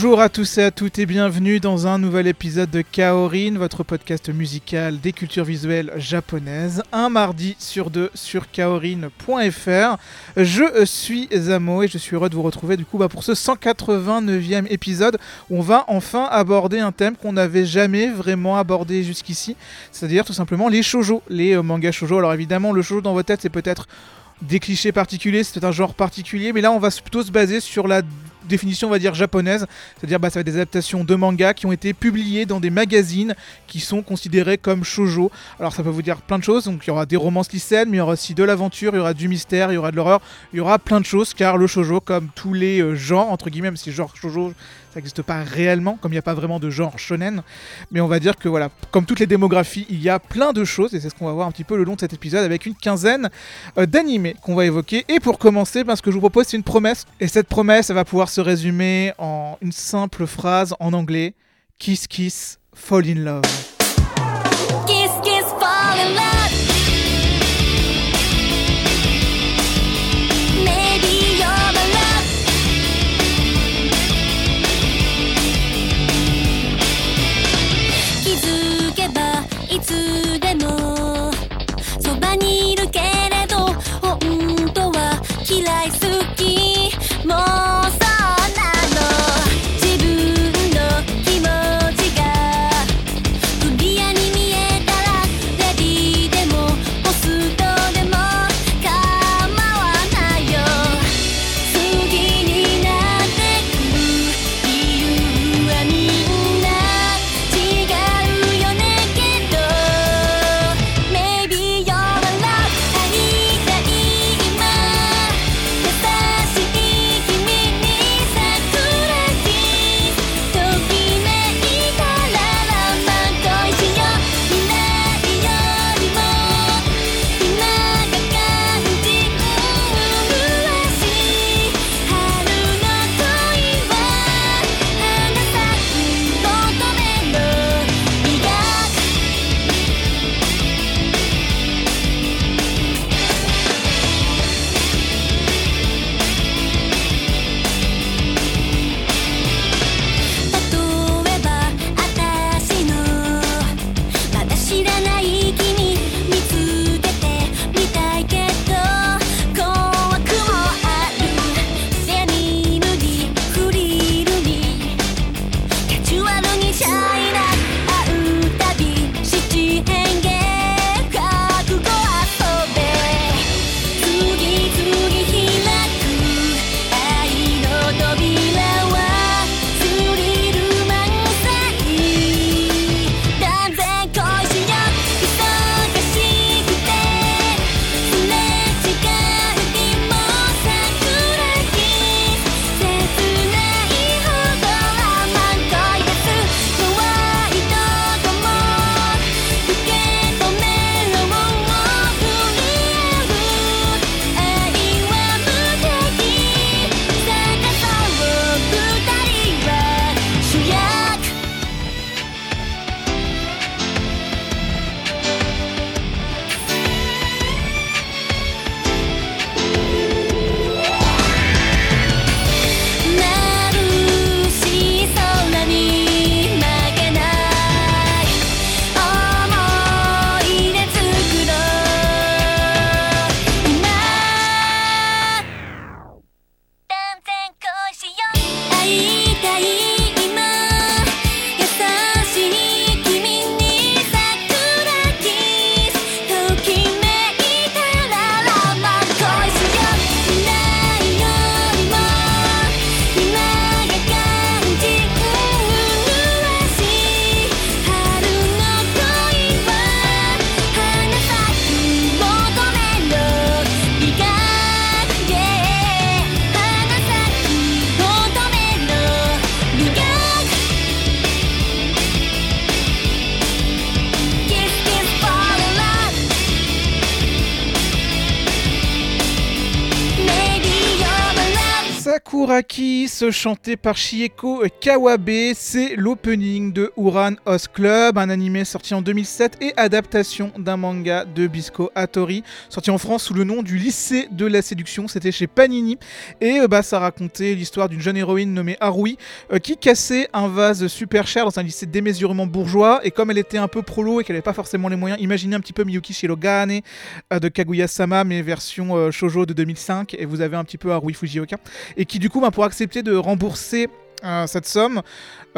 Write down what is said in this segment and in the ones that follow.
Bonjour à tous et à toutes et bienvenue dans un nouvel épisode de Kaorin, votre podcast musical des cultures visuelles japonaises, un mardi sur deux sur kaorin.fr. Je suis Zamo et je suis heureux de vous retrouver du coup bah, pour ce 189e épisode où on va enfin aborder un thème qu'on n'avait jamais vraiment abordé jusqu'ici, c'est-à-dire tout simplement les shoujo, les euh, mangas shoujo. Alors évidemment le shoujo dans votre tête c'est peut-être des clichés particuliers, c'est un genre particulier, mais là on va plutôt se baser sur la définition on va dire japonaise, c'est-à-dire bah, ça va être des adaptations de mangas qui ont été publiées dans des magazines qui sont considérés comme shoujo. Alors ça peut vous dire plein de choses, donc il y aura des romances lycéennes, mais il y aura aussi de l'aventure, il y aura du mystère, il y aura de l'horreur, il y aura plein de choses car le shoujo comme tous les euh, genres entre guillemets, même si genre shoujo ça n'existe pas réellement, comme il n'y a pas vraiment de genre shonen. Mais on va dire que voilà, comme toutes les démographies, il y a plein de choses, et c'est ce qu'on va voir un petit peu le long de cet épisode, avec une quinzaine euh, d'animés qu'on va évoquer. Et pour commencer, ben, ce que je vous propose, c'est une promesse. Et cette promesse, elle va pouvoir se résumer en une simple phrase en anglais Kiss Kiss, Fall in Love. Sakura Kiss, chanté par Shieko Kawabe, c'est l'opening de Uran Host Club, un animé sorti en 2007 et adaptation d'un manga de Bisco Hattori, sorti en France sous le nom du lycée de la séduction, c'était chez Panini, et euh, bah, ça racontait l'histoire d'une jeune héroïne nommée Harui euh, qui cassait un vase super cher dans un lycée démesurement bourgeois, et comme elle était un peu prolo et qu'elle n'avait pas forcément les moyens, imaginez un petit peu Miyuki Shirogane euh, de Kaguya-sama, mais version shoujo de 2005, et vous avez un petit peu Harui Fujioka. Et qui du coup, bah, pour accepter de rembourser euh, cette somme,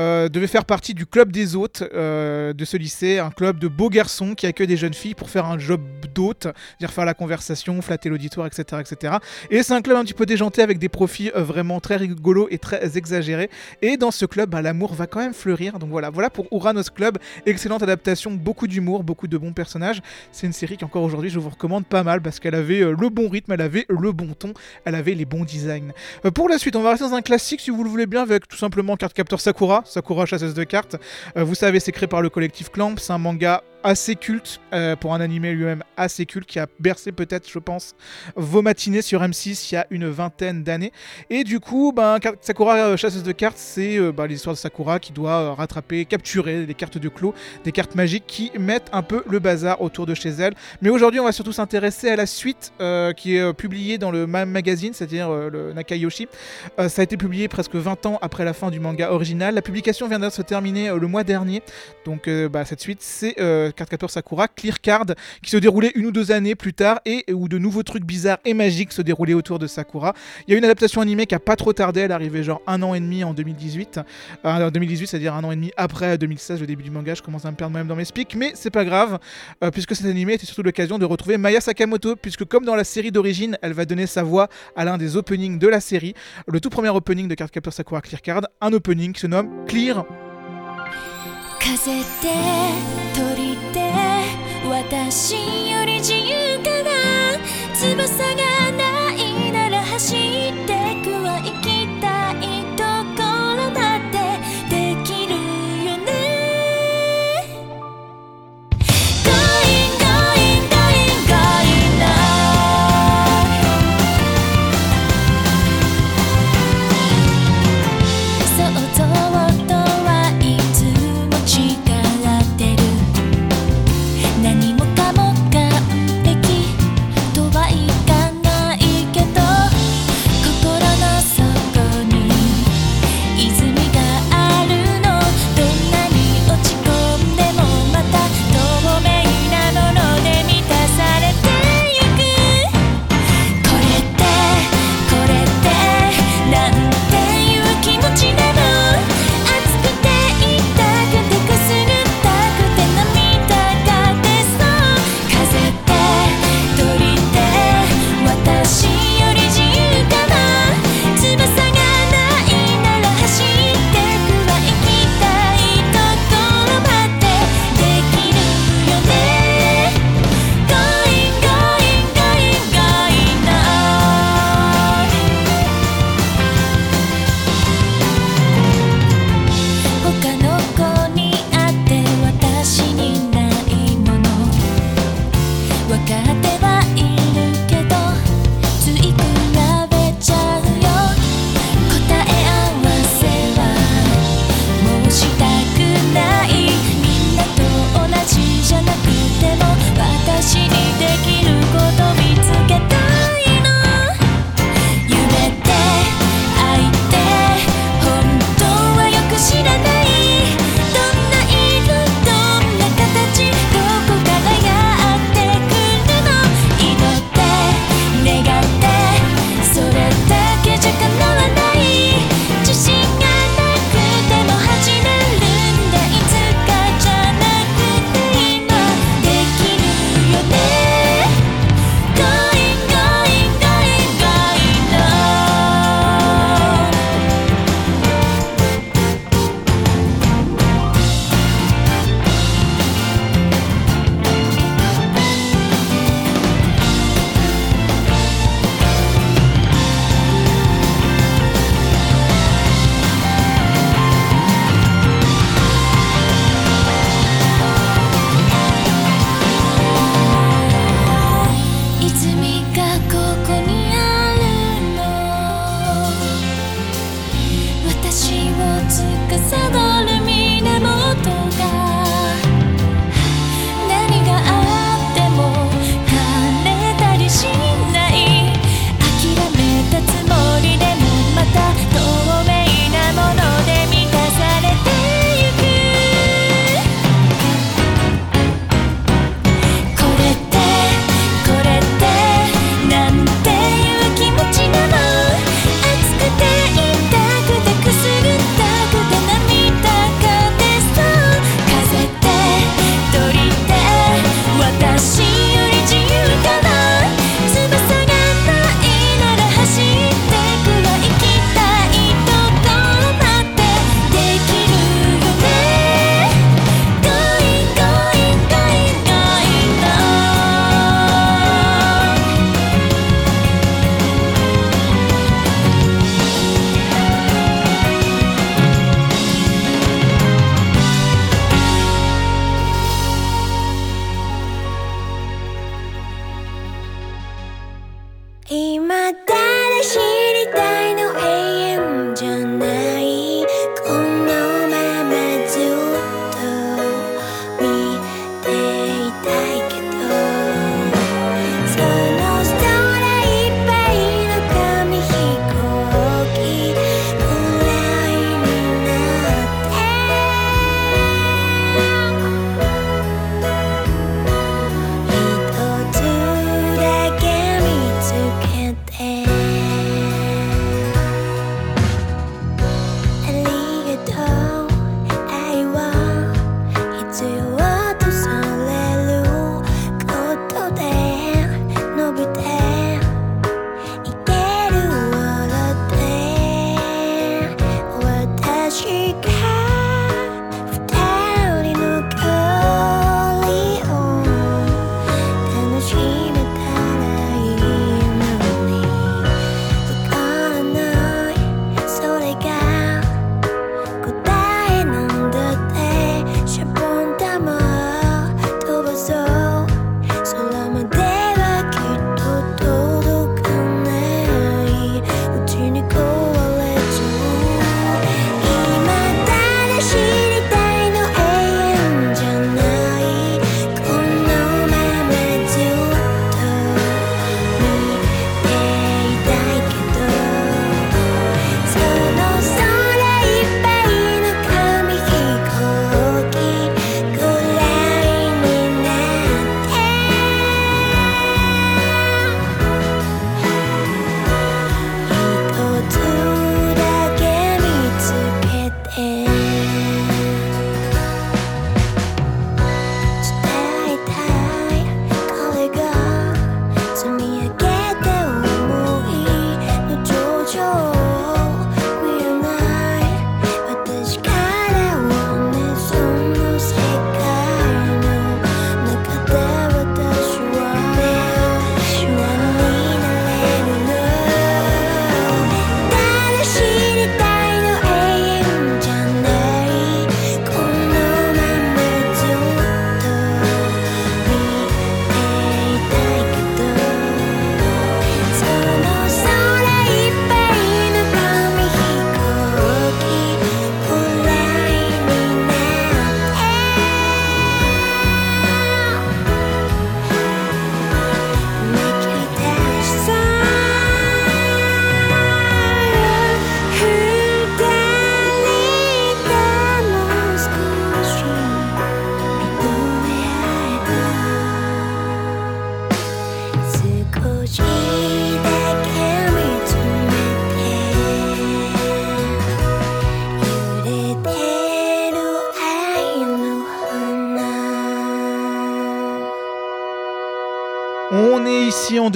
euh, devait faire partie du club des hôtes euh, de ce lycée, un club de beaux garçons qui accueille des jeunes filles pour faire un job d'hôte, dire faire la conversation, flatter l'auditoire, etc., etc. Et c'est un club un petit peu déjanté avec des profits euh, vraiment très rigolos et très exagérés. Et dans ce club, bah, l'amour va quand même fleurir. Donc voilà, voilà pour Uranus Club, excellente adaptation, beaucoup d'humour, beaucoup de bons personnages. C'est une série qui encore aujourd'hui je vous recommande pas mal parce qu'elle avait le bon rythme, elle avait le bon ton, elle avait les bons designs. pour la suite, on va rester dans un classique si vous le voulez bien avec tout simplement Card Captor Sakura. Sakura chasseuse de cartes. Euh, vous savez, c'est créé par le collectif Clamp. C'est un manga assez culte euh, pour un animé lui-même assez culte qui a bercé peut-être je pense vos matinées sur M6 il y a une vingtaine d'années. Et du coup ben, Sakura euh, chasseuse de cartes c'est euh, ben, l'histoire de Sakura qui doit rattraper capturer des cartes de clos des cartes magiques qui mettent un peu le bazar autour de chez elle. Mais aujourd'hui on va surtout s'intéresser à la suite qui est publiée dans le même magazine c'est-à-dire le Nakayoshi. Ça a été publié presque 20 ans après la fin du manga original. La publication vient de se terminer le mois dernier. Donc bah, cette suite c'est Cardcaptor Sakura, Clear Card, qui se déroulait une ou deux années plus tard et où de nouveaux trucs bizarres et magiques se déroulaient autour de Sakura. Il y a une adaptation animée qui a pas trop tardé, elle arrivait genre un an et demi en 2018. Euh, en 2018, c'est-à-dire un an et demi après 2016, le début du manga, je commence à me perdre moi-même dans mes speaks, mais c'est pas grave, euh, puisque cet animé était surtout l'occasion de retrouver Maya Sakamoto, puisque comme dans la série d'origine, elle va donner sa voix à l'un des openings de la série, le tout premier opening de Cardcaptor Sakura Clear Card, un opening qui se nomme Clear. 私より自由かな？翼が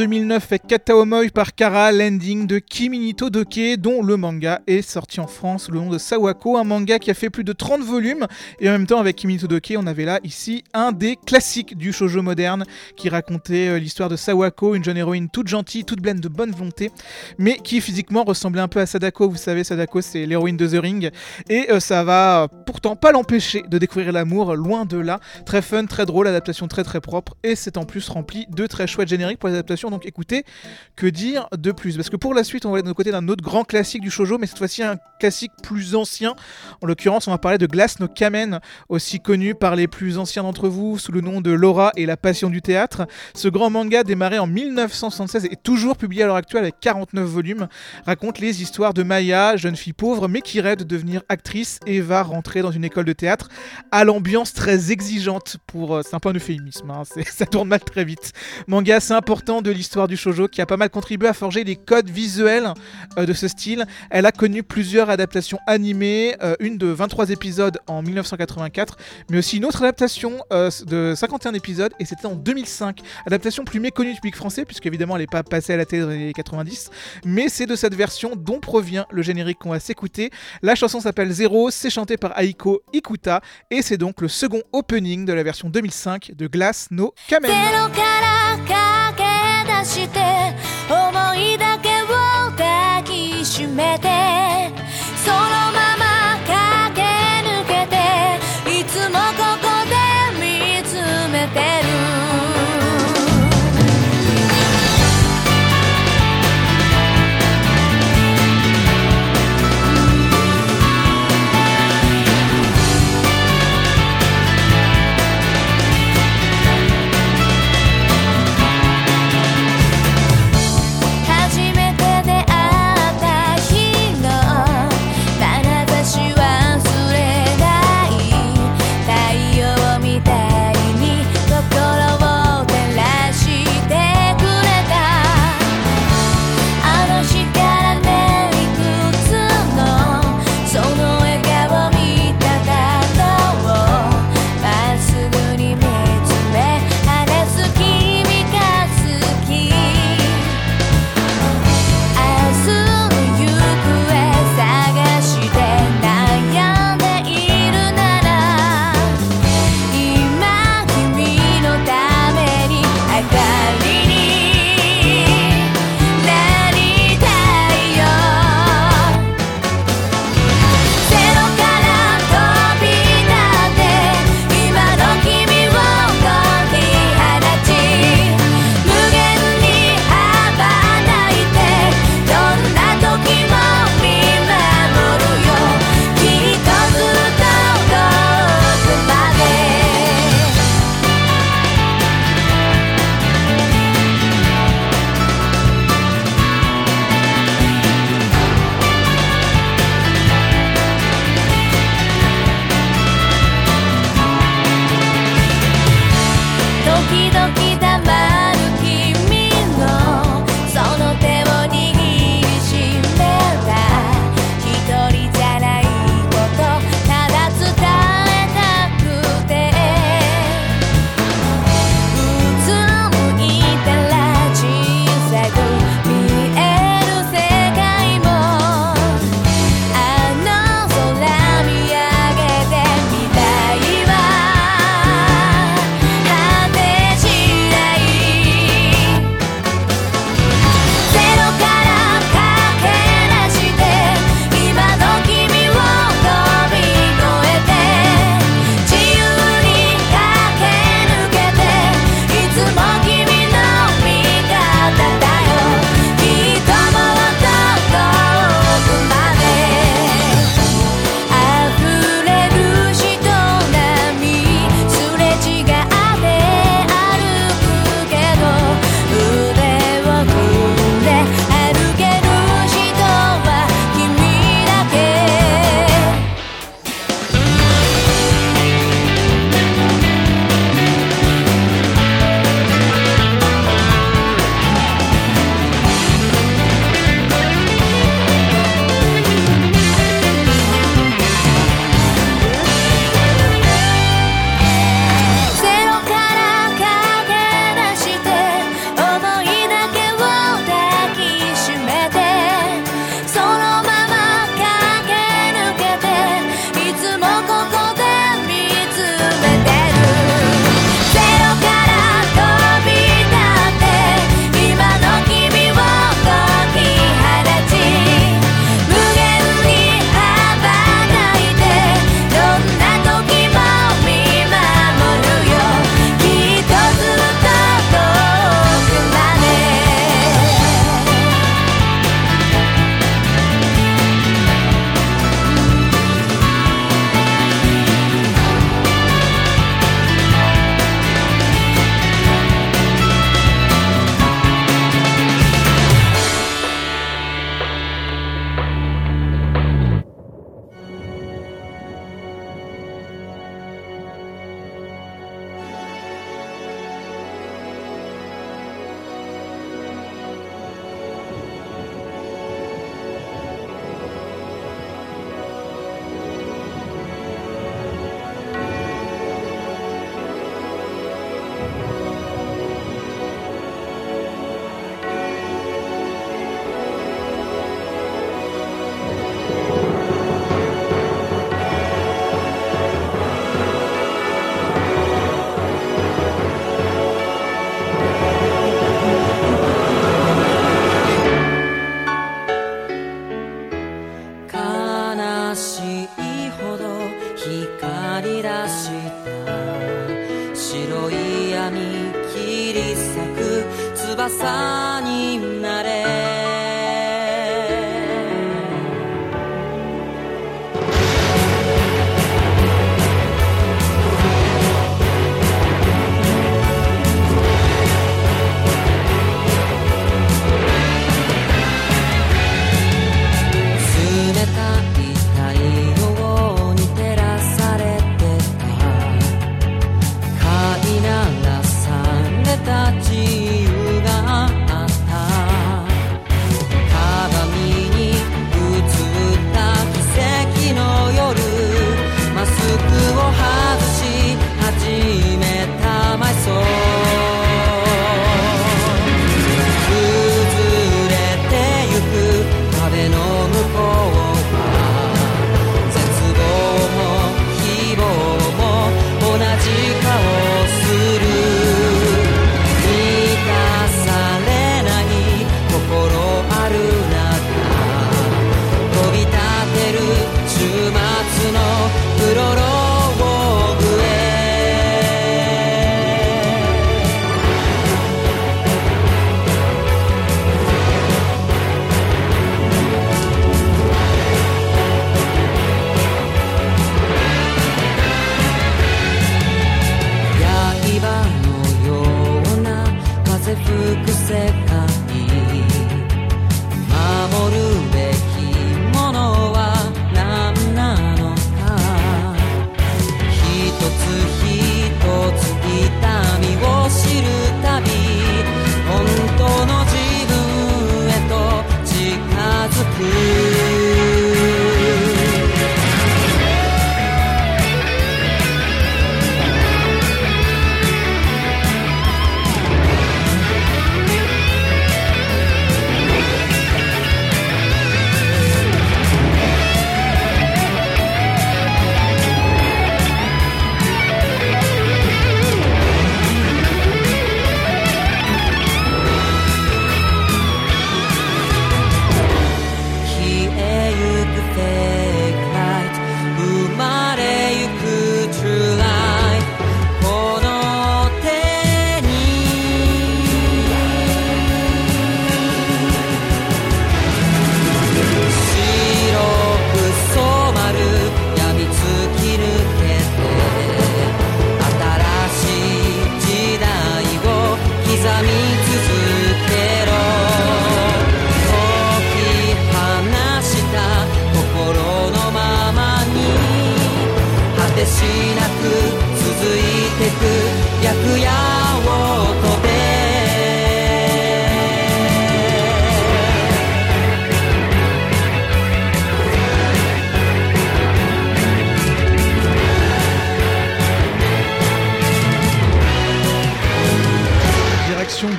2009 avec Kataomoy par Kara, l'ending de Kiminito Doke, dont le manga est sorti en France le nom de Sawako, un manga qui a fait plus de 30 volumes. Et en même temps, avec Kiminito Doke, on avait là ici un des classiques du shoujo moderne qui racontait euh, l'histoire de Sawako, une jeune héroïne toute gentille, toute pleine de bonne volonté, mais qui physiquement ressemblait un peu à Sadako. Vous savez, Sadako, c'est l'héroïne de The Ring. Et euh, ça va pourtant pas l'empêcher de découvrir l'amour, loin de là. Très fun, très drôle, adaptation très très propre. Et c'est en plus rempli de très chouettes génériques pour les adaptations. Donc écoutez, que dire de plus? Parce que pour la suite, on va aller de côté d'un autre grand classique du shoujo, mais cette fois-ci un classique plus ancien. En l'occurrence, on va parler de Glass no Kamen, aussi connu par les plus anciens d'entre vous sous le nom de Laura et la passion du théâtre. Ce grand manga démarré en 1976 et toujours publié à l'heure actuelle avec 49 volumes, raconte les histoires de Maya, jeune fille pauvre mais qui rêve de devenir actrice et va rentrer dans une école de théâtre à l'ambiance très exigeante pour... euh, c'est un point d'euphémisme, hein, c'est- ça tourne mal très vite. Manga assez important de l'histoire du shoujo qui a pas mal contribué à forger les codes visuels euh, de ce style. Elle a connu plusieurs adaptations animées, euh, une de 23 épisodes en 1984, mais aussi une autre adaptation euh, de 51 épisodes, et c'était en 2005. Adaptation plus méconnue du public français, puisqu'évidemment elle n'est pas passée à la télé dans les années 90, mais c'est de cette version dont provient le générique qu'on va s'écouter. La chanson s'appelle Zero, c'est chanté par Aiko Ikuta, et c'est donc le second opening de la version 2005 de Glass No Kamen. めて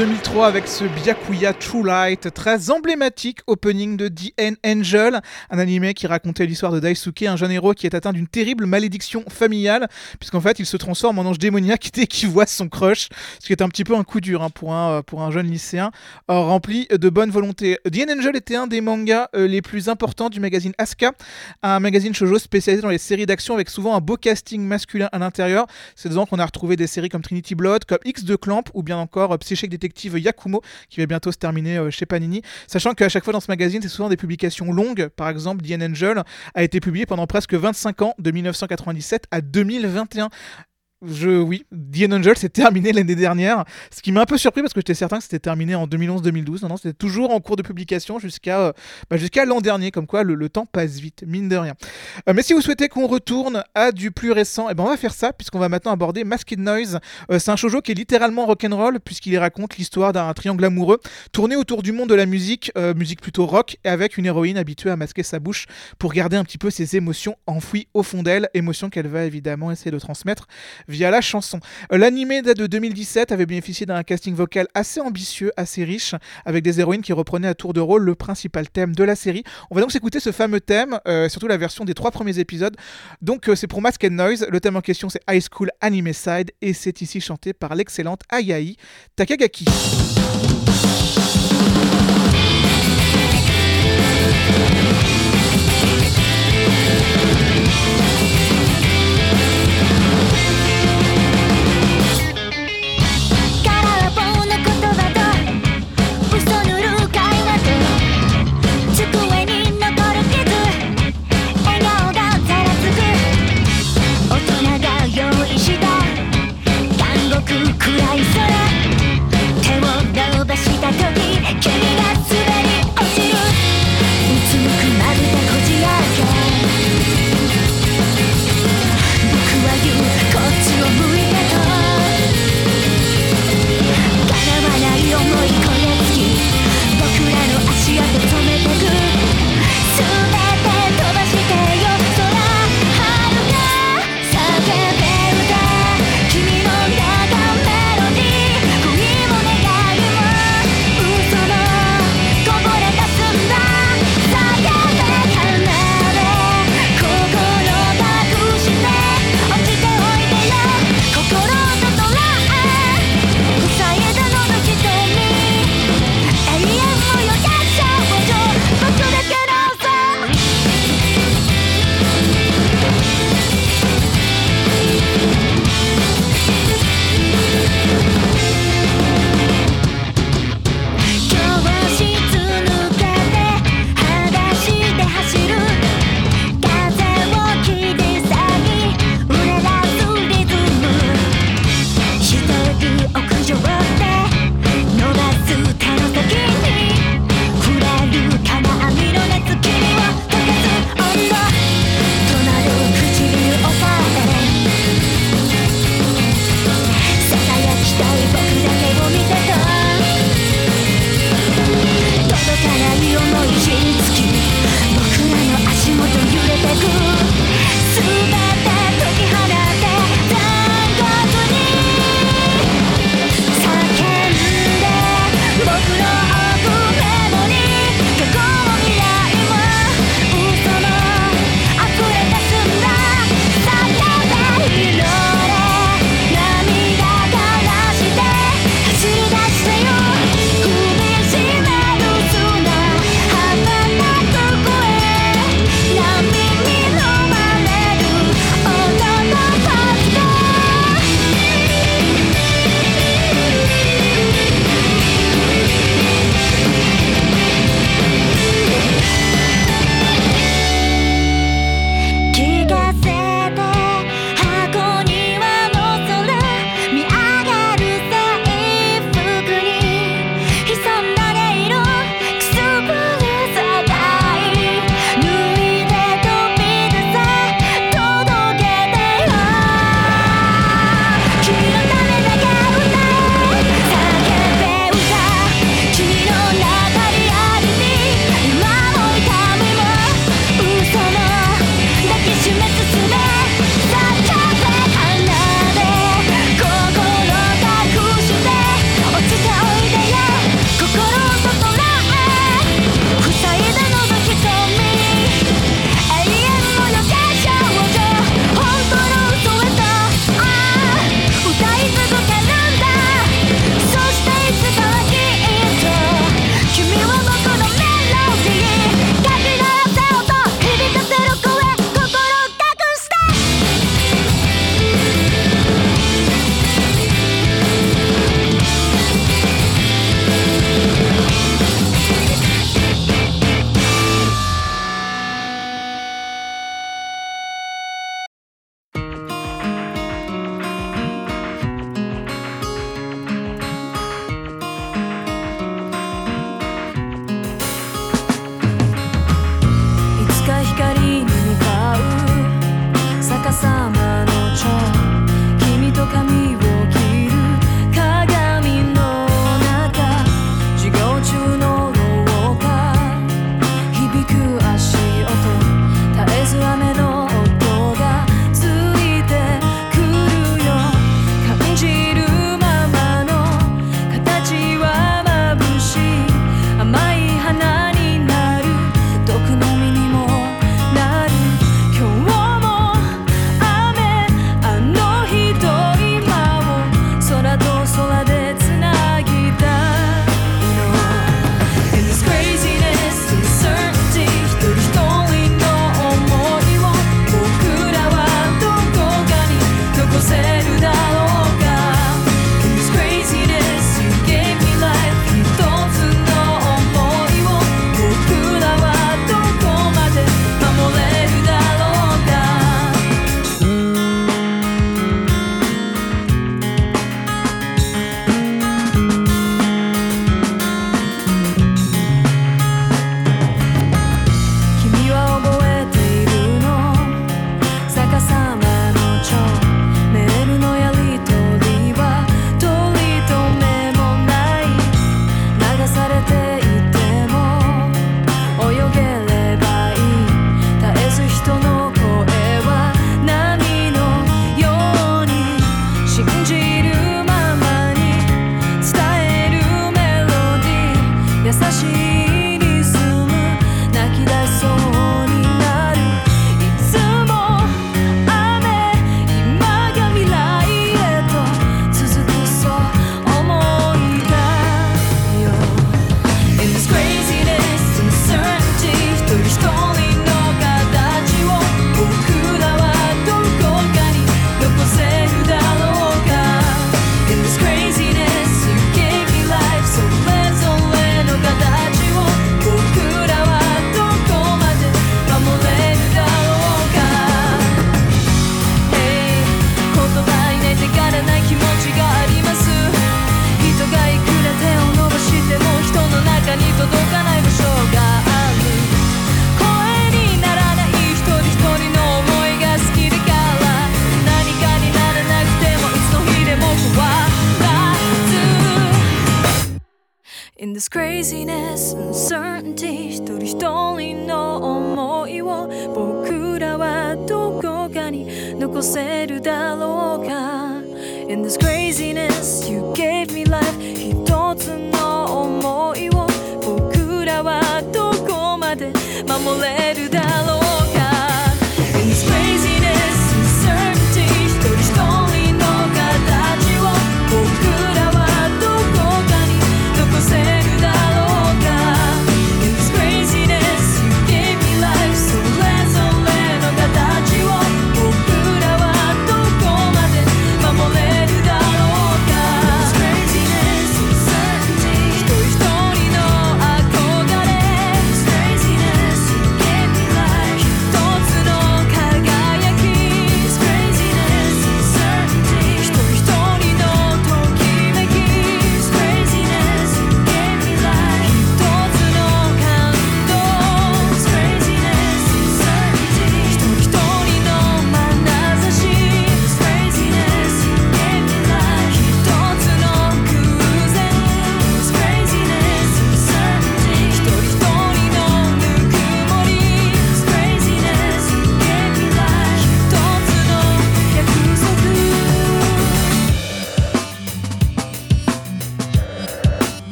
3 avec ce Byakuya True Light, très emblématique opening de End Angel, un animé qui racontait l'histoire de Daisuke, un jeune héros qui est atteint d'une terrible malédiction familiale, puisqu'en fait il se transforme en ange démoniaque dès qu'il voit son crush, ce qui est un petit peu un coup dur hein, pour, un, pour un jeune lycéen euh, rempli de bonne volonté. End Angel était un des mangas euh, les plus importants du magazine Asuka, un magazine shoujo spécialisé dans les séries d'action avec souvent un beau casting masculin à l'intérieur. C'est dedans qu'on a retrouvé des séries comme Trinity Blood, comme X de Clamp ou bien encore euh, Psychic Yakumo qui va bientôt se terminer euh, chez Panini. Sachant qu'à chaque fois dans ce magazine, c'est souvent des publications longues. Par exemple, The Angel a été publié pendant presque 25 ans, de 1997 à 2021 je, oui, The Angel s'est terminé l'année dernière, ce qui m'a un peu surpris parce que j'étais certain que c'était terminé en 2011-2012. Non, non, c'était toujours en cours de publication jusqu'à euh, bah, jusqu'à l'an dernier, comme quoi le, temps passe vite, mine de rien. Euh, mais si vous souhaitez qu'on retourne à du plus récent, eh ben on va faire ça puisqu'on va maintenant aborder Masked Noise. Euh, c'est un shoujo qui est littéralement rock'n'roll puisqu'il raconte l'histoire d'un triangle amoureux tourné autour du monde de la musique, musique plutôt rock, et avec une héroïne habituée à masquer sa bouche pour garder un petit peu ses émotions enfouies au fond d'elle, émotions qu'elle va évidemment essayer de transmettre via la chanson. Euh, l'animé date de 2017, avait bénéficié d'un casting vocal assez ambitieux, assez riche, avec des héroïnes qui reprenaient à tour de rôle le principal thème de la série. On va donc s'écouter ce fameux thème, euh, surtout la version des trois premiers épisodes. Donc euh, c'est pour Mask Noise, le thème en question c'est High School Anime Side, et c'est ici chanté par l'excellente Ayai Takagaki. 君が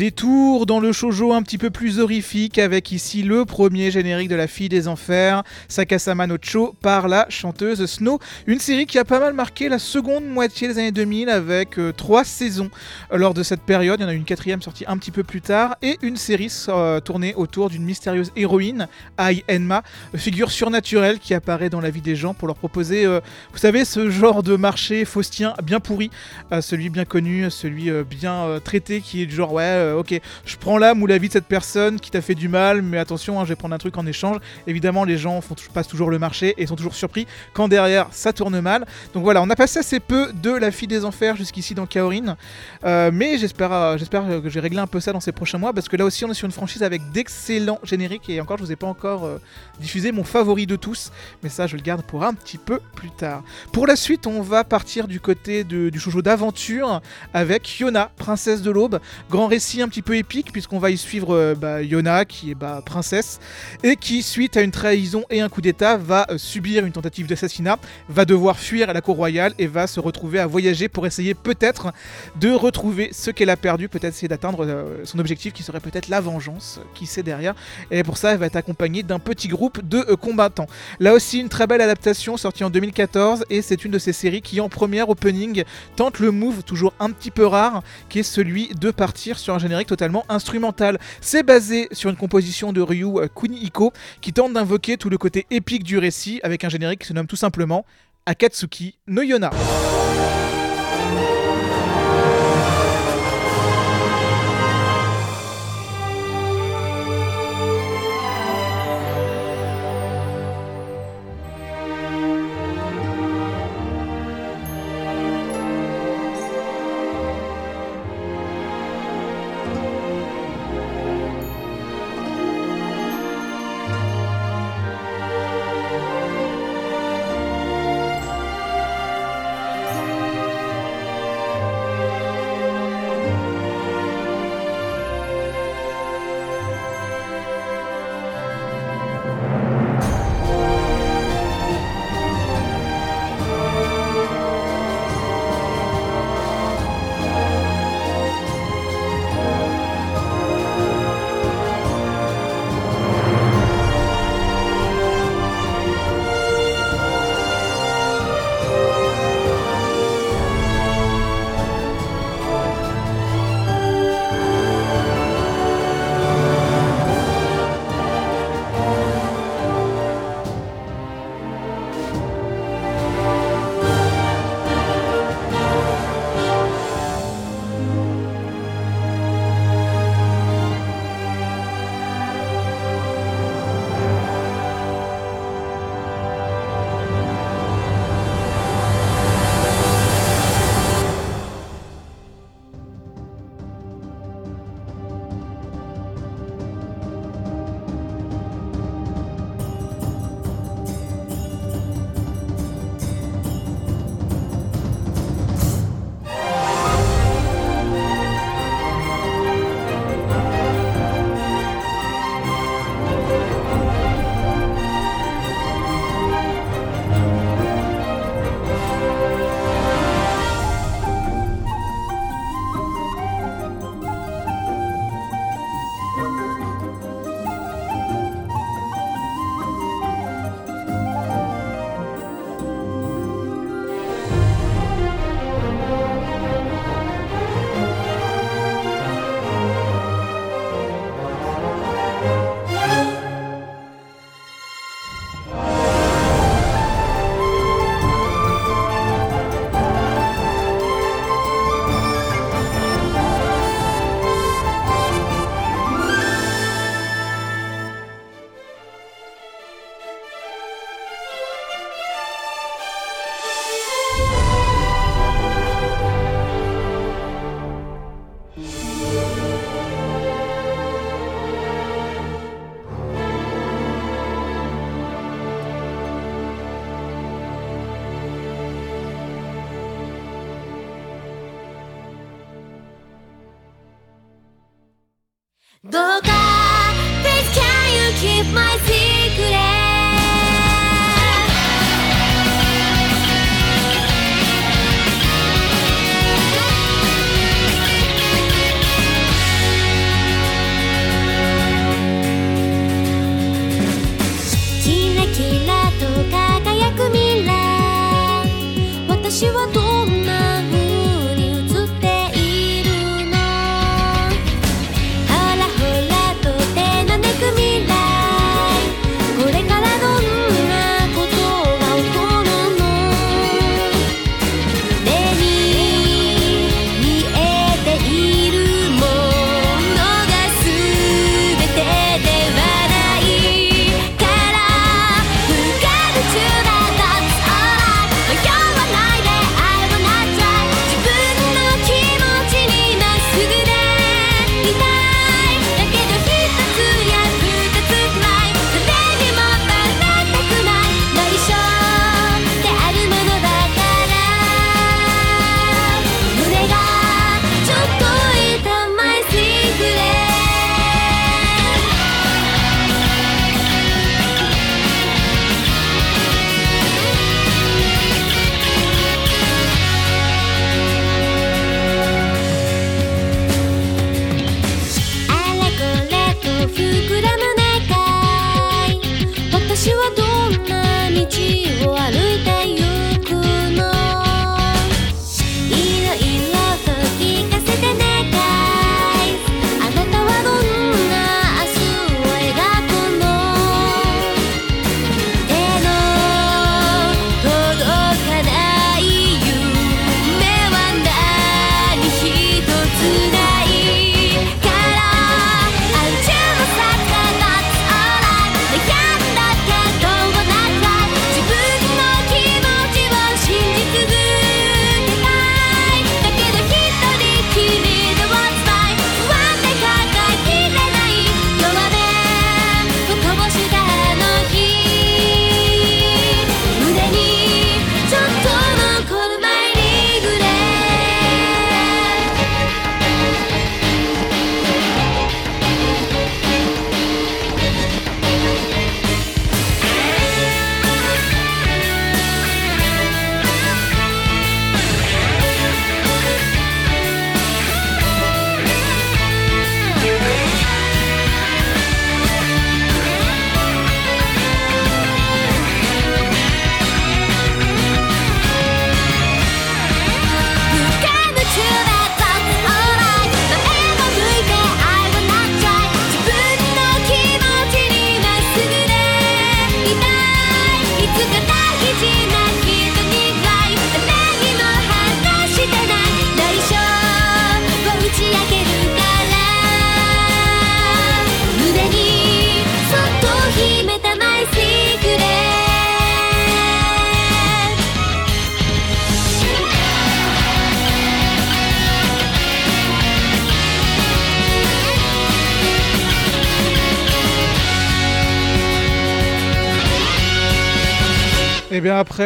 détour dans le shoujo un petit peu plus horrifique avec ici le premier générique de La Fille des Enfers, Sakasama no Cho par la chanteuse Snow. Une série qui a pas mal marqué la seconde moitié des années 2000 avec euh, trois saisons lors de cette période. Il y en a une quatrième sortie un petit peu plus tard et une série euh, tournée autour d'une mystérieuse héroïne, Ai Enma, figure surnaturelle qui apparaît dans la vie des gens pour leur proposer, euh, vous savez, ce genre de marché faustien bien pourri, celui bien connu, celui bien traité qui est du genre ouais euh, ok je prends l'âme ou la vie de cette personne qui t'a fait du mal mais attention hein, je vais prendre un truc en échange. Évidemment les gens passent toujours le marché et sont toujours surpris quand derrière ça tourne mal. Donc voilà on a passé assez peu de la fille des enfers jusqu'ici dans Kaorin Euh, mais j'espère euh, j'espère que j'ai réglé un peu ça dans ces prochains mois parce que là aussi on est sur une franchise avec d'excellents génériques et encore je vous ai pas encore diffusé mon favori de tous mais ça je le garde pour un petit peu plus tard. Pour la suite on va partir du côté du shoujo d'aventure avec Yona, princesse de l'aube. Grand récit un petit peu épique puisqu'on va y suivre euh, bah, Yona qui est bah, princesse et qui suite à une trahison et un coup d'état va euh, subir une tentative d'assassinat, va devoir fuir à la cour royale et va se retrouver à voyager pour essayer peut-être de retrouver ce qu'elle a perdu, peut-être essayer d'atteindre euh, son objectif qui serait peut-être la vengeance, qui sait derrière. Et pour ça elle va être accompagnée d'un petit groupe de combattants. Là aussi une très belle adaptation sortie en 2014 et c'est une de ces séries qui en première opening tente le move toujours un petit peu rare qui est celui de partir sur un totalement instrumental. C'est basé sur une composition de Ryu Kunihiko qui tente d'invoquer tout le côté épique du récit avec un générique qui se nomme tout simplement Akatsuki no Yona.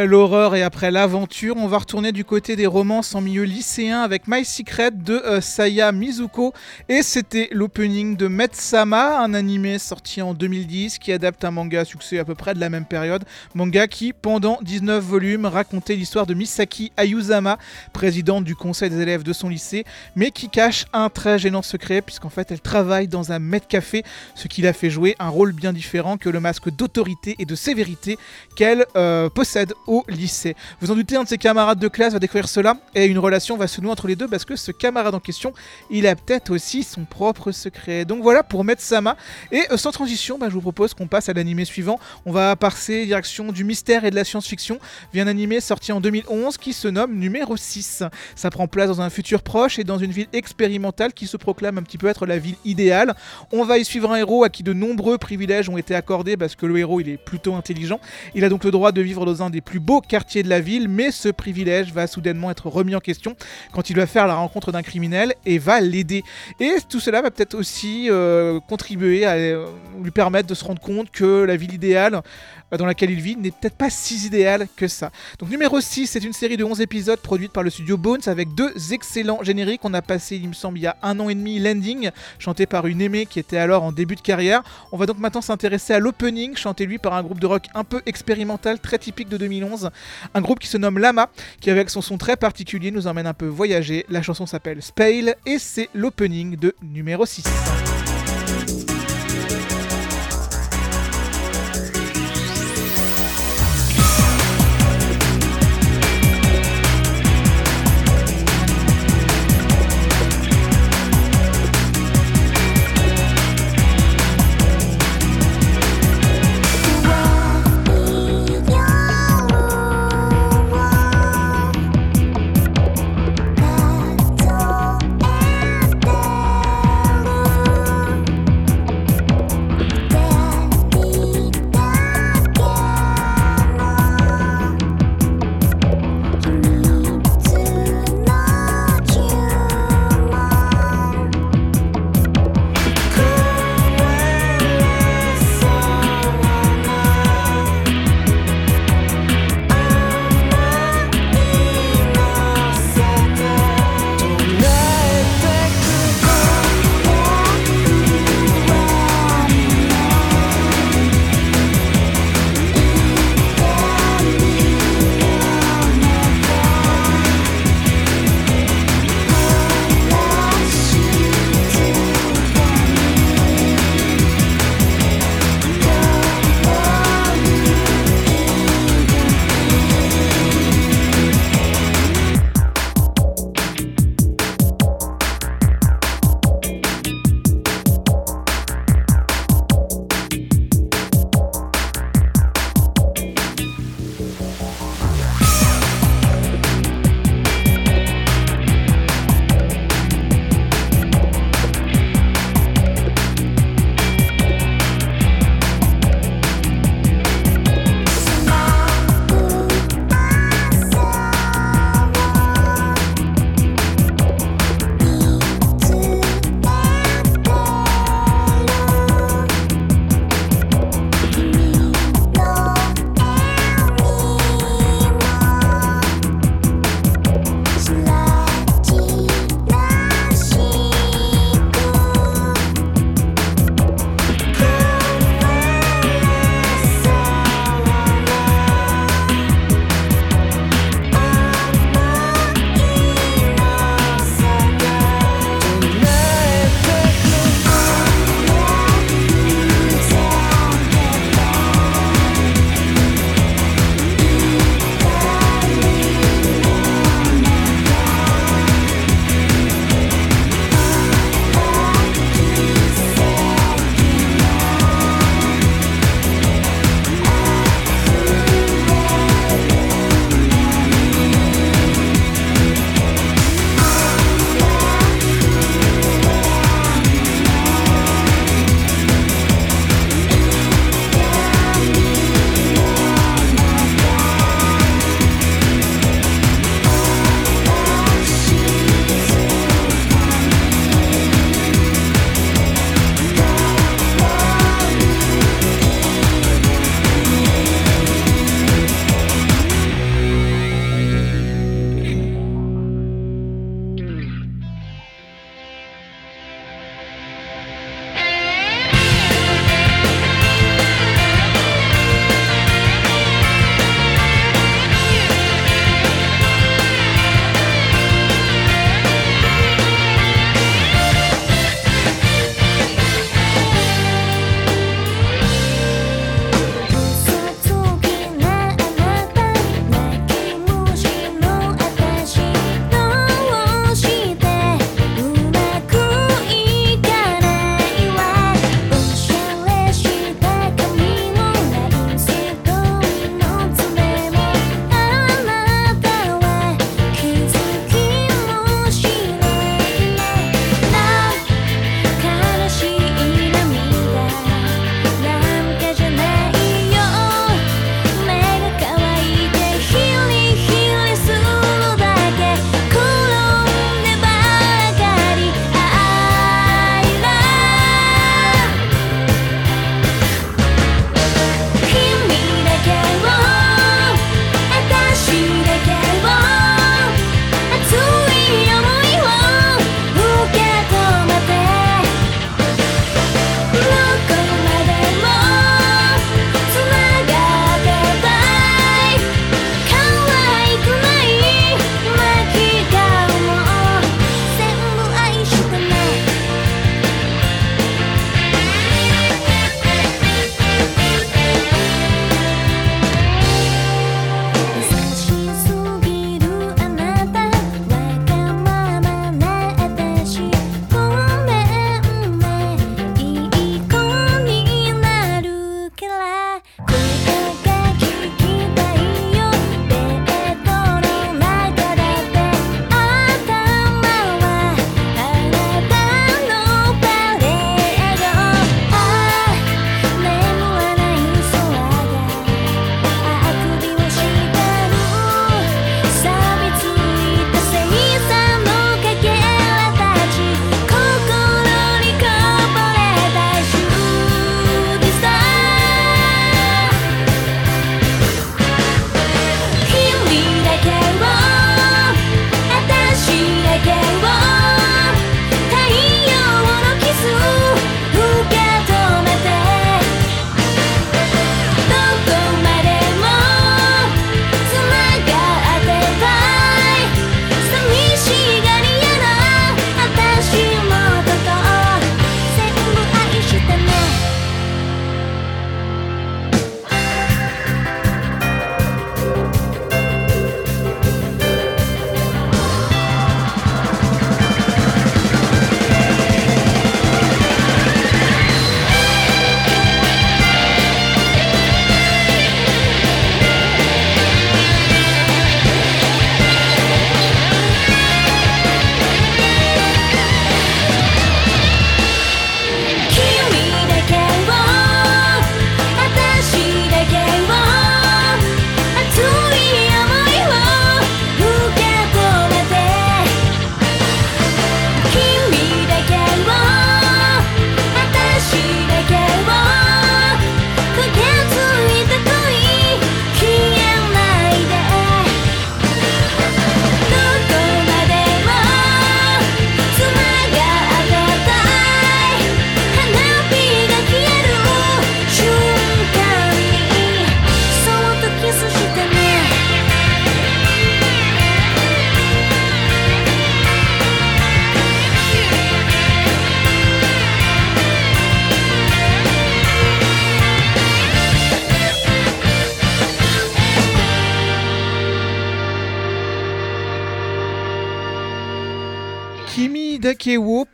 L'horreur après l'aventure, on va retourner du côté des romances en milieu lycéen avec My Secret de euh, Saya Mizuko. Et c'était l'opening de Metsama, un animé sorti en 2010 qui adapte un manga succès à peu près de la même période. Manga qui, pendant 19 volumes, racontait l'histoire de Misaki Ayuzama, présidente du conseil des élèves de son lycée, mais qui cache un très gênant secret puisqu'en fait elle travaille dans un maître café, ce qui la fait jouer un rôle bien différent que le masque d'autorité et de sévérité qu'elle euh, possède au lycée. Vous en doutez, un de ses camarades de classe va découvrir cela et une relation va se nouer entre les deux parce que ce camarade en question, il a peut-être aussi son propre secret. Donc voilà pour Metsama. Et euh, sans transition, bah, je vous propose qu'on passe à l'animé suivant. On va passer direction du mystère et de la science-fiction via un animé sorti en 2011 qui se nomme Numéro 6. Ça prend place dans un futur proche et dans une ville expérimentale qui se proclame un petit peu être la ville idéale. On va y suivre un héros à qui de nombreux privilèges ont été accordés parce que le héros il est plutôt intelligent. Il a donc le droit de vivre dans un des plus beaux quartiers de la ville, mais ce privilège va soudainement être remis en question quand il va faire la rencontre d'un criminel et va l'aider. Et tout cela va peut-être aussi euh, contribuer à euh, lui permettre de se rendre compte que la ville idéale euh, dans laquelle il vit n'est peut-être pas si idéale que ça. Donc numéro 6, c'est une série de 11 épisodes produite par le studio Bones avec deux excellents génériques. On a passé, il me semble, il y a un an et demi, Landing, chanté par une aimée qui était alors en début de carrière. On va donc maintenant s'intéresser à l'opening, chanté lui par un groupe de rock un peu expérimental, très typique de 2011. Un groupe qui se nomme Lama, qui avec son son très particulier nous emmène un peu voyager. La chanson s'appelle Spale et c'est l'opening de numéro 6.「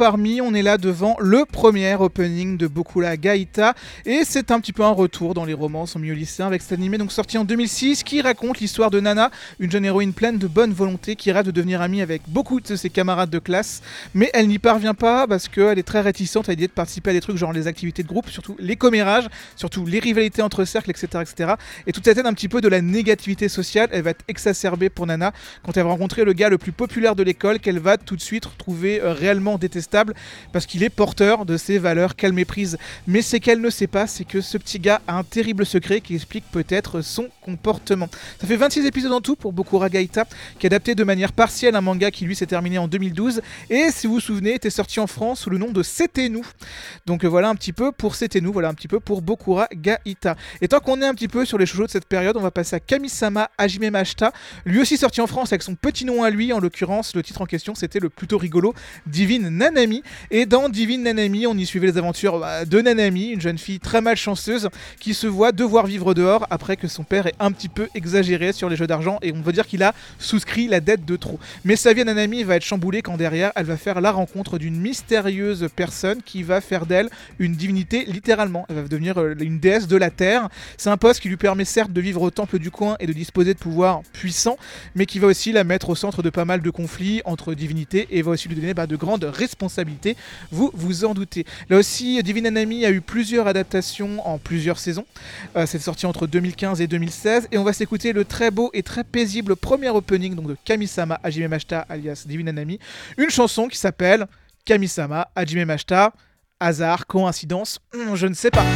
on est là devant le premier opening de Bokula Gaita, et c'est un petit peu un retour dans les romances en milieu lycéen avec cet animé donc sorti en 2006 qui raconte l'histoire de Nana, une jeune héroïne pleine de bonne volonté qui rêve de devenir amie avec beaucoup de ses camarades de classe, mais elle n'y parvient pas parce qu'elle est très réticente à l'idée de participer à des trucs genre les activités de groupe, surtout les commérages, surtout les rivalités entre cercles, etc. etc. Et toute cette aide un petit peu de la négativité sociale, elle va être exacerbée pour Nana quand elle va rencontrer le gars le plus populaire de l'école qu'elle va tout de suite trouver euh, réellement détestable parce qu'il est porteur de ces valeurs qu'elle méprise. Mais ce qu'elle ne sait pas, c'est que ce petit gars a un terrible secret qui explique peut-être son comportement. Ça fait 26 épisodes en tout pour Bokura Gaita, qui a adapté de manière partielle un manga qui lui s'est terminé en 2012 et si vous vous souvenez était sorti en France sous le nom de C'était nous. Donc euh, voilà un petit peu pour C'était nous, voilà un petit peu pour Bokura Gaita. Et tant qu'on est un petit peu sur les shoujo de cette période, on va passer à Kamisama Hajime Mashita, lui aussi sorti en France avec son petit nom à lui, en l'occurrence le titre en question c'était le plutôt rigolo Divine Et dans Divine Nanami, on y suivait les aventures bah, de Nanami, une jeune fille très malchanceuse qui se voit devoir vivre dehors après que son père ait un petit peu exagéré sur les jeux d'argent et on veut dire qu'il a souscrit la dette de trop. Mais sa vie à Nanami va être chamboulée quand derrière elle va faire la rencontre d'une mystérieuse personne qui va faire d'elle une divinité littéralement. Elle va devenir euh, une déesse de la terre. C'est un poste qui lui permet certes de vivre au temple du coin et de disposer de pouvoirs puissants, mais qui va aussi la mettre au centre de pas mal de conflits entre divinités et va aussi lui donner bah, de grandes responsabilités. Vous vous en doutez. Là aussi, Divine Anami a eu plusieurs adaptations en plusieurs saisons. Euh, c'est sorti entre 2015 et 2016 et on va s'écouter le très beau et très paisible premier opening donc de Kamisama Hajime Mashita alias Divine Anami, une chanson qui s'appelle Kamisama Hajime Mashita. Hasard, coïncidence, hmm, je ne sais pas.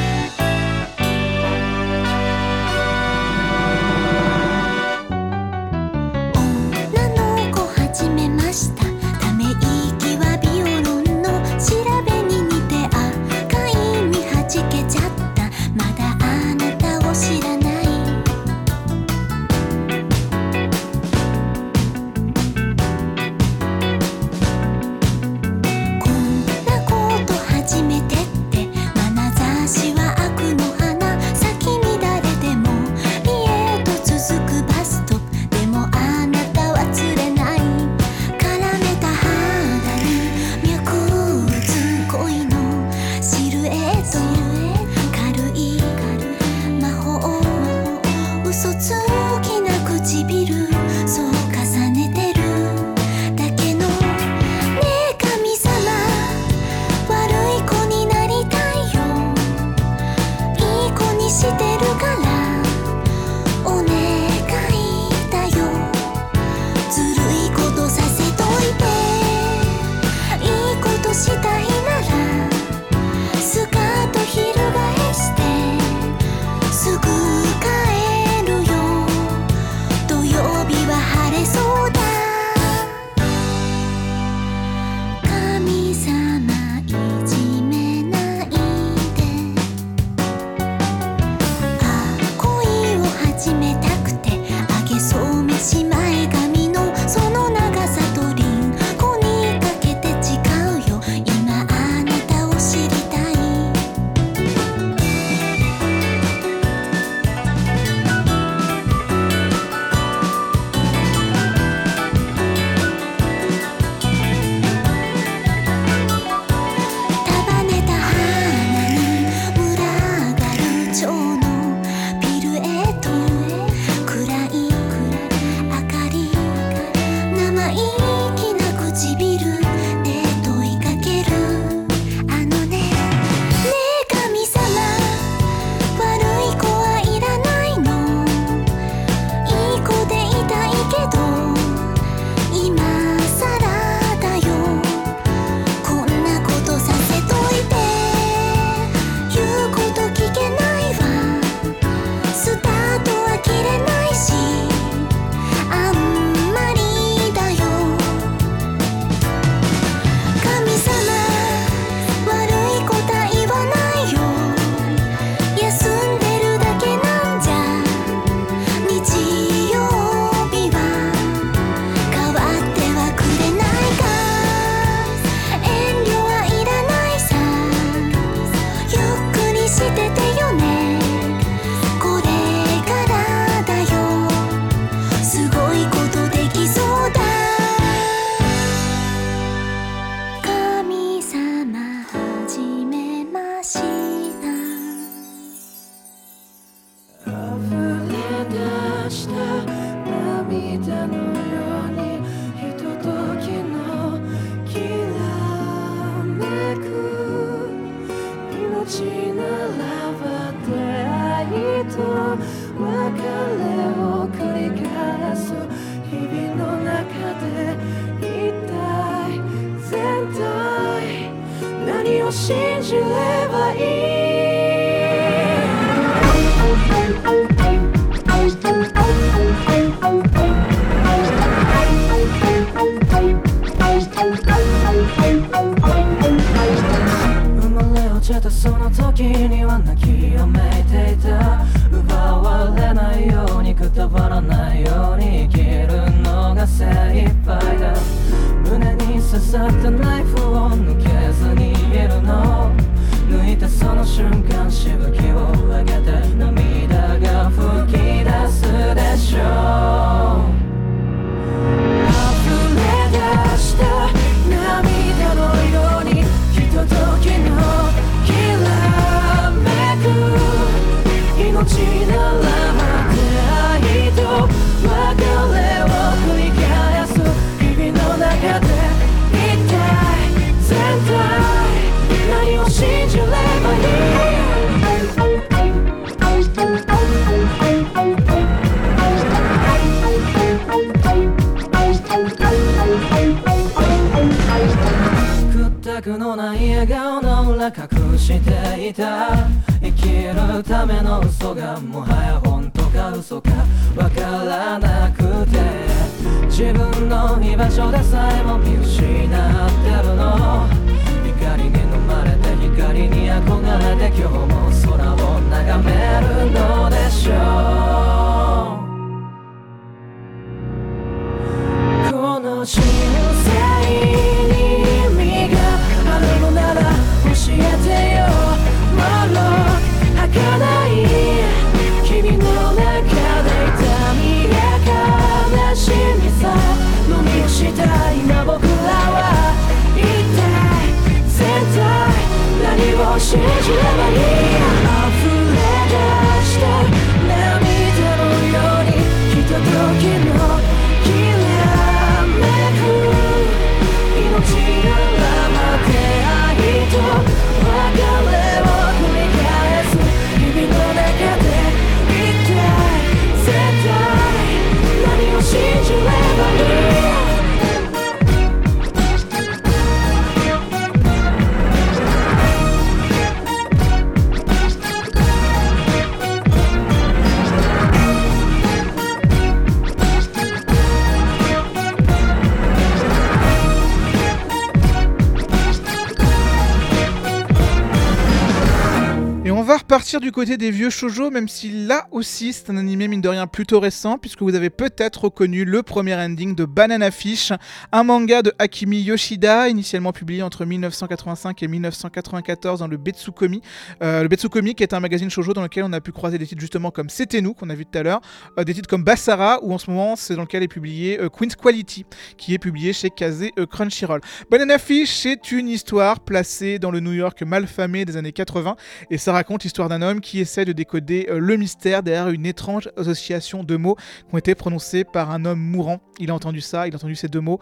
Côté des vieux shoujo, même si là aussi c'est un animé mine de rien plutôt récent, puisque vous avez peut-être reconnu le premier ending de Banana Fish, un manga de Hakimi Yoshida, initialement publié entre 1985 et 1994 dans le Betsukomi. Euh, le Betsukomi qui est un magazine shoujo dans lequel on a pu croiser des titres justement comme C'était nous, qu'on a vu tout à l'heure, euh, des titres comme Basara, ou en ce moment c'est dans lequel est publié euh, Queen's Quality, qui est publié chez Kaze euh, Crunchyroll. Banana Fish, c'est une histoire placée dans le New York malfamé des années 80, et ça raconte l'histoire d'un homme qui essaie de décoder le mystère derrière une étrange association de mots qui ont été prononcés par un homme mourant. Il a entendu ça, il a entendu ces deux mots.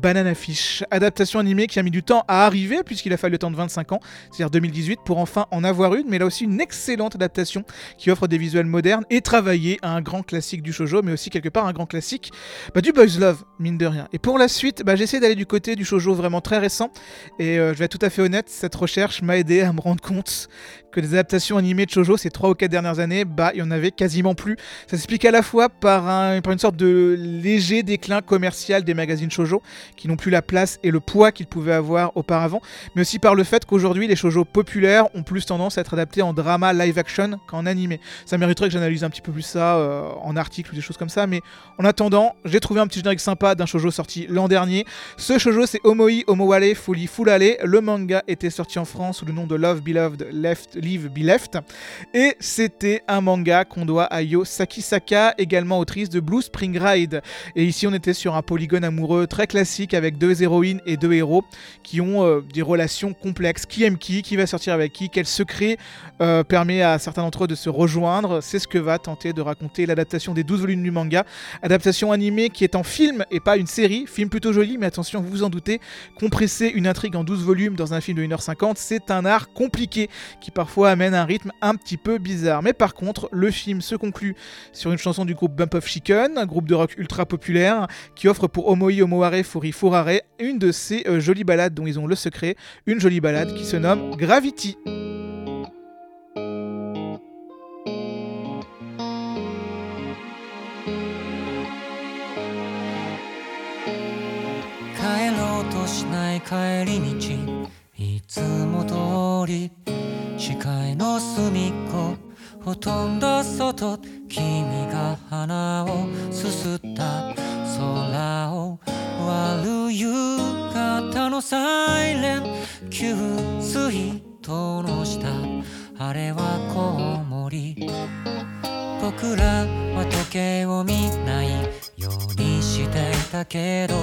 Banana Fish, adaptation animée qui a mis du temps à arriver puisqu'il a fallu le temps de 25 ans, c'est-à-dire 2018 pour enfin en avoir une, mais là aussi une excellente adaptation qui offre des visuels modernes et travaillé à un grand classique du shoujo, mais aussi quelque part un grand classique bah, du boys love, mine de rien. Et pour la suite, bah, j'essaie d'aller du côté du shoujo vraiment très récent, et euh, je vais être tout à fait honnête, cette recherche m'a aidé à me rendre compte que des adaptations animées de shoujo ces 3 ou 4 dernières années, bah il y en avait quasiment plus. Ça s'explique à la fois par, un, par une sorte de léger déclin commercial des magazines shoujo qui n'ont plus la place et le poids qu'ils pouvaient avoir auparavant, mais aussi par le fait qu'aujourd'hui les shoujo populaires ont plus tendance à être adaptés en drama live action qu'en animé. Ça mériterait que j'analyse un petit peu plus ça euh, en article ou des choses comme ça, mais en attendant, j'ai trouvé un petit générique sympa d'un shoujo sorti l'an dernier. Ce shoujo c'est Omoi Omowale Fully Fulale. Le manga était sorti en France sous le nom de Love Beloved Left Live Be Left. Et c'était un manga qu'on doit à Yo Sakisaka, également autrice de Blue Spring Ride. Et ici, on était sur un polygone amoureux très classique avec deux héroïnes et deux héros qui ont euh, des relations complexes. Qui aime qui? Qui va sortir avec qui? Quel secret euh, permet à certains d'entre eux de se rejoindre? C'est ce que va tenter de raconter l'adaptation des 12 volumes du manga. Adaptation animée qui est en film et pas une série. Film plutôt joli, mais attention, vous vous en doutez, compresser une intrigue en 12 volumes dans un film de 1h50, c'est un art compliqué qui parfois amène prennent un rythme un petit peu bizarre. Mais par contre, le film se conclut sur une chanson du groupe Bump of Chicken, un groupe de rock ultra populaire qui offre pour Omoi Omoare Furi Furare une de ces euh, jolies balades dont ils ont le secret, une jolie balade qui se nomme Gravity. 帰ろうとしない帰り道いつも通り 視界の隅っこほとんど外君が花をすすった。空を割る夕方のサイレン給水塔の下。あれはコウモリ。僕らは時計を見ないようにしていたけど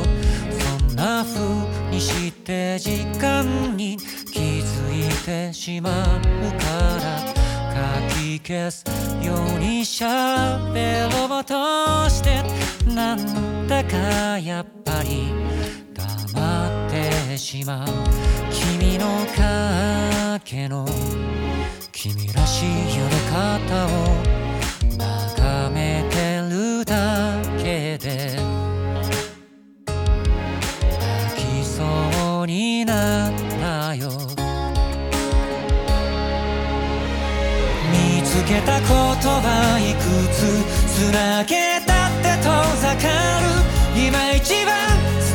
そんな風にして時間に気づいてしまうから書き消すように喋ろうとしてなんだかやっぱり黙ってしまう。君の影の君らしいやり方をけた言葉いくつつなげたって遠ざかる今一番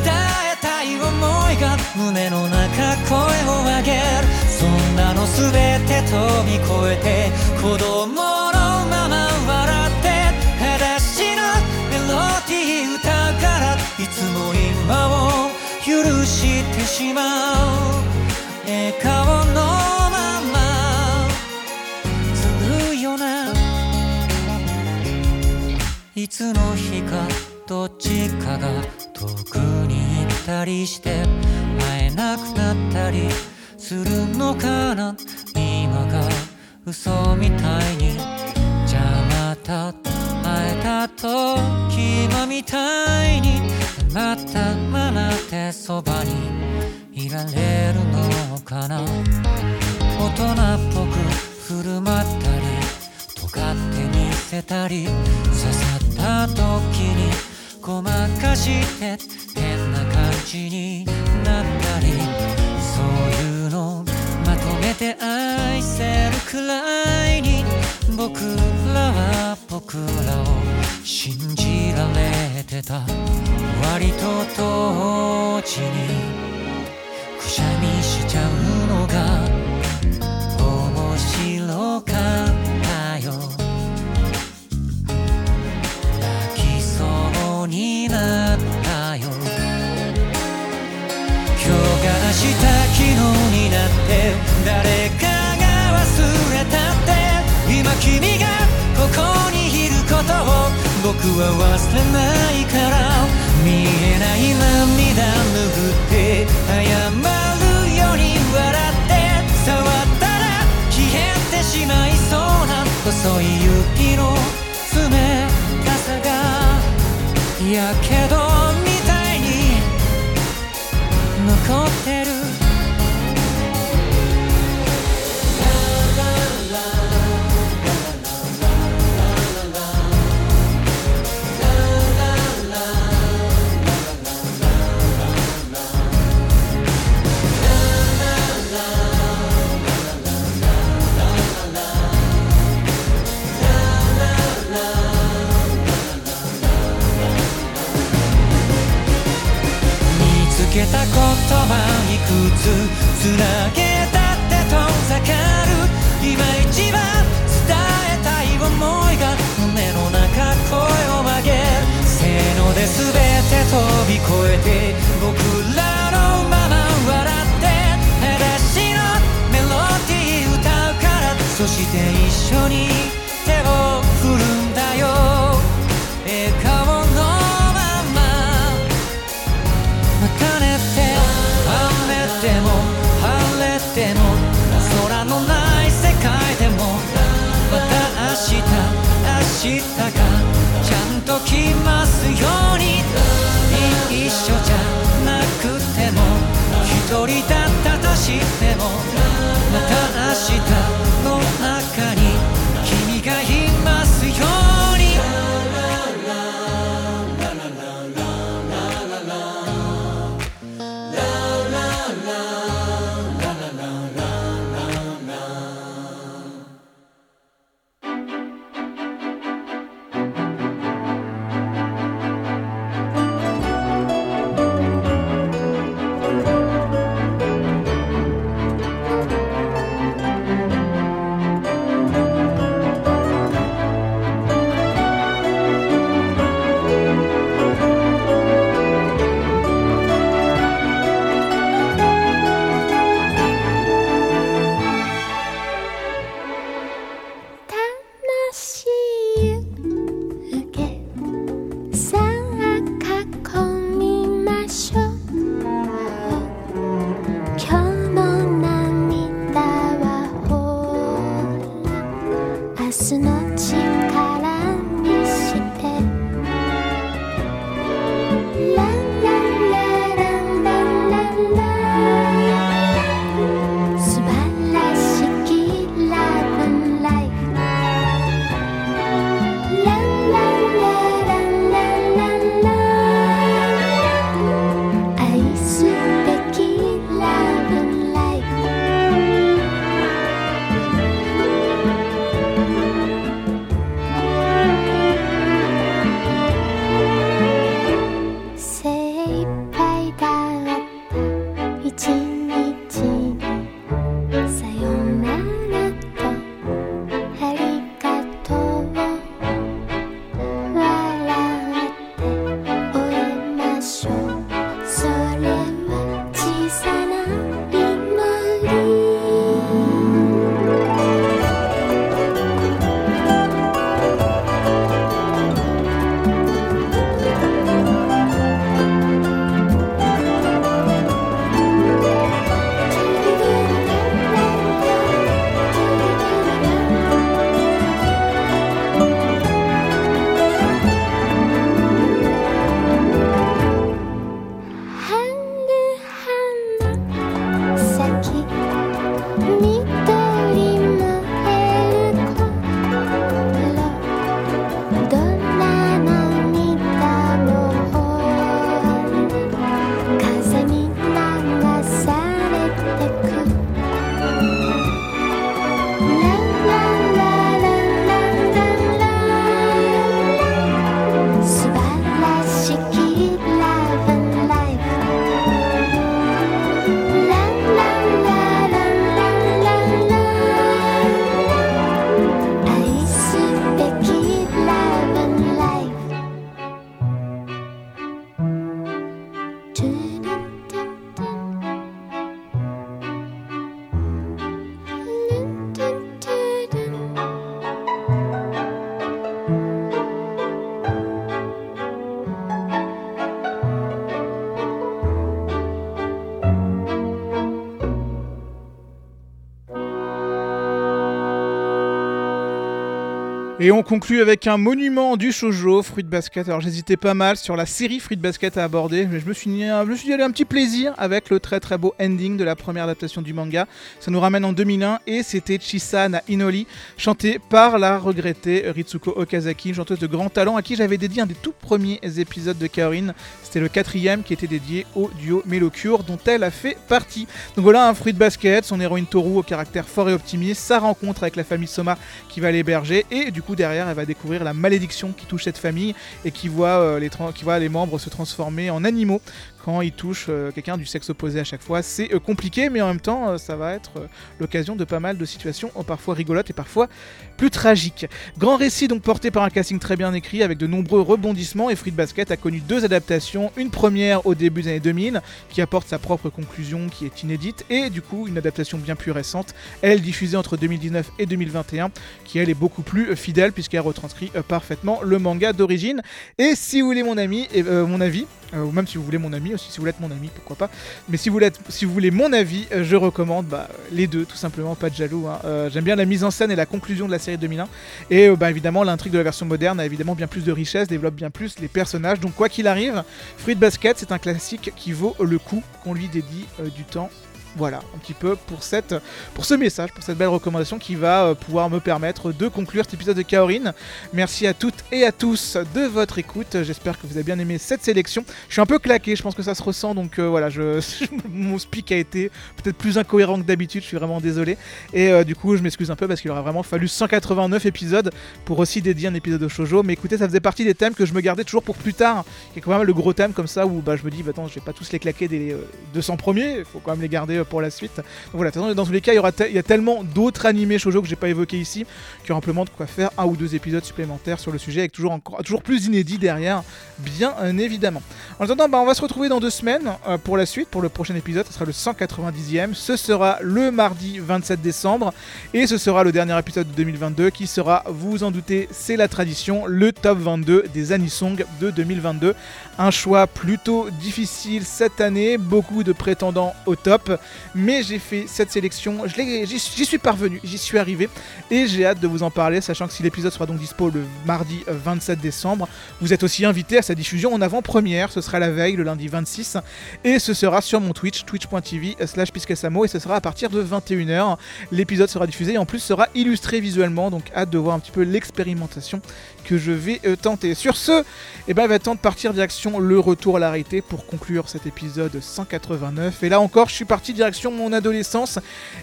伝えたい想いが胸の中声を上げるそんなの全て飛び越えて子供のまま笑って裸足のメロディー歌からいつも今を許してしまう。笑顔のいつの日かどっちかが遠くに行ったりして会えなくなったりするのかな。今が嘘みたいにじゃあまた会えた時今みたいにまたままでそばにいられるのかな。大人っぽく振る舞ったり尖って見せたりさった時にごまかして変な感じになったりそういうのまとめて愛せるくらいに僕らは僕らを信じられてた。割と同時にくしゃみしちゃうのが面白かった。誰かが忘れたって今君がここにいることを僕は忘れないから見えない涙拭って謝るように笑って触ったら消えてしまいそうな細い雪の冷たさが。やけど言葉いくつつなげたって遠ざかる。今一番伝えたい想いが胸の中声を上げ。るせーので全て飛び越えて僕らのまま笑って。裸足のメロディー歌うから。そして一緒に。しても Et on conclut avec un monument du shoujo, Fruit Basket. Alors j'hésitais pas mal sur la série Fruit Basket à aborder, mais je me suis dit, je me suis dit allez, un petit plaisir avec le très très beau ending de la première adaptation du manga. Ça nous ramène en 2001 et c'était Chisa na Inoli, chanté par la regrettée Ritsuko Okazaki, une chanteuse de grand talent à qui j'avais dédié un des tout premiers épisodes de Kaorin. C'était le quatrième qui était dédié au duo Melocure dont elle a fait partie. Donc voilà un Fruit Basket, son héroïne Toru au caractère fort et optimiste, sa rencontre avec la famille Soma qui va l'héberger et du coup derrière elle va découvrir la malédiction qui touche cette famille et qui voit, euh, les, qui voit les membres se transformer en animaux quand ils touchent euh, quelqu'un du sexe opposé à chaque fois. C'est euh, compliqué mais en même temps euh, ça va être l'occasion de pas mal de situations parfois rigolotes et parfois plus tragiques. Grand récit donc porté par un casting très bien écrit avec de nombreux rebondissements et Fruit Basket a connu deux adaptations, une première au début des années 2000 qui apporte sa propre conclusion qui est inédite et du coup une adaptation bien plus récente, elle diffusée entre 2019 et 2021 qui elle est beaucoup plus fidèle puisqu'elle retranscrit parfaitement le manga d'origine. Et si vous voulez mon ami, mon avis, ou même si vous voulez mon ami aussi, si vous être mon ami, pourquoi pas. Mais si vous être- si vous voulez mon avis, euh, je recommande bah, les deux, tout simplement, pas de jaloux. hein. Euh, J'aime bien la mise en scène et la conclusion de la série 2001. Et euh, bah, évidemment, l'intrigue de la version moderne a évidemment bien plus de richesse, développe bien plus les personnages. Donc quoi qu'il arrive, Fruit Basket, c'est un classique qui vaut le coup qu'on lui dédie euh, du temps. Voilà, un petit peu pour, ce message, pour cette belle recommandation qui va euh, pouvoir me permettre de conclure cet épisode de Kaorin. Merci à toutes et à tous de votre écoute. J'espère que vous avez bien aimé cette sélection. Je suis un peu claqué, je pense que ça se ressent, donc euh, voilà, je, mon speak a été peut-être plus incohérent que d'habitude, je suis vraiment désolé. Et euh, du coup, je m'excuse un peu parce qu'il aurait vraiment fallu 189 épisodes pour aussi dédier un épisode de shoujo. Mais écoutez, ça faisait partie des thèmes que je me gardais toujours pour plus tard. Il y a quand même le gros thème comme ça où bah, je me dis, bah, attends, je vais pas tous les claquer euh, 200 premiers, il faut quand même les garder pour la suite. Donc voilà, dans tous les cas, il y, aura il y a tellement d'autres animés shoujo que j'ai pas évoqué ici qu'il y aura amplement de quoi faire un ou deux épisodes supplémentaires sur le sujet avec toujours, encore, toujours plus inédit derrière, bien euh, évidemment. En attendant, bah, on va se retrouver dans deux semaines euh, pour la suite, pour le prochain épisode, ce sera le 190e, ce sera le mardi 27 décembre, et ce sera le dernier épisode de 2022 qui sera, vous vous en doutez, c'est la tradition, le top 22 des Anisong de 2022. Un choix plutôt difficile cette année, beaucoup de prétendants au top, mais j'ai fait cette sélection, j'y suis parvenu, j'y suis arrivé, et j'ai hâte de vous en parler, sachant que si l'épisode sera donc dispo le mardi euh, 27 décembre, vous êtes aussi invité à sa diffusion en avant-première, ce sera la veille, le lundi 26, et ce sera sur mon Twitch, twitch.tv slash piscasamo, et ce sera à partir de 21h. L'épisode sera diffusé et en plus sera illustré visuellement, donc hâte de voir un petit peu l'expérimentation que je vais euh, tenter. Sur ce, eh ben, il va être temps de partir direction le retour à la réalité pour conclure cet épisode 189. Et là encore, je suis parti direction mon adolescence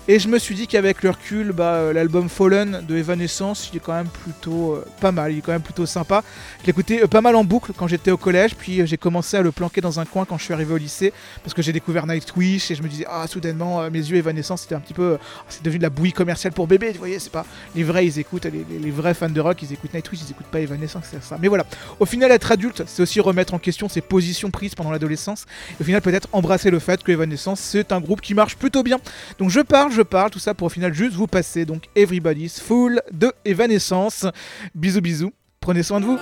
et je me suis dit qu'avec le recul, bah, euh, l'album Fallen de Evanescence, il est quand même plutôt euh, pas mal, il est quand même plutôt sympa. Je l'écoutais pas mal en boucle quand j'étais au collège, puis j'ai commencé à le planquer dans un coin quand je suis arrivé au lycée parce que j'ai découvert Nightwish et je me disais, ah, soudainement, mes yeux Evanescence, c'était un petit peu. c'est devenu de la bouillie commerciale pour bébé, vous voyez, c'est pas. Les vrais, ils écoutent, les- les vrais fans de rock, ils écoutent Nightwish, ils écoutent pas Evanescence, c'est ça. Mais voilà, au final, être adulte, c'est aussi remettre en question ses positions prises pendant l'adolescence. Et au final, peut-être embrasser le fait que Evanescence, c'est un groupe qui marche plutôt bien. Donc je parle, je parle, tout ça pour au final juste vous passer donc Everybody's Full de Evanescence. Bisous, bisous, prenez soin de vous.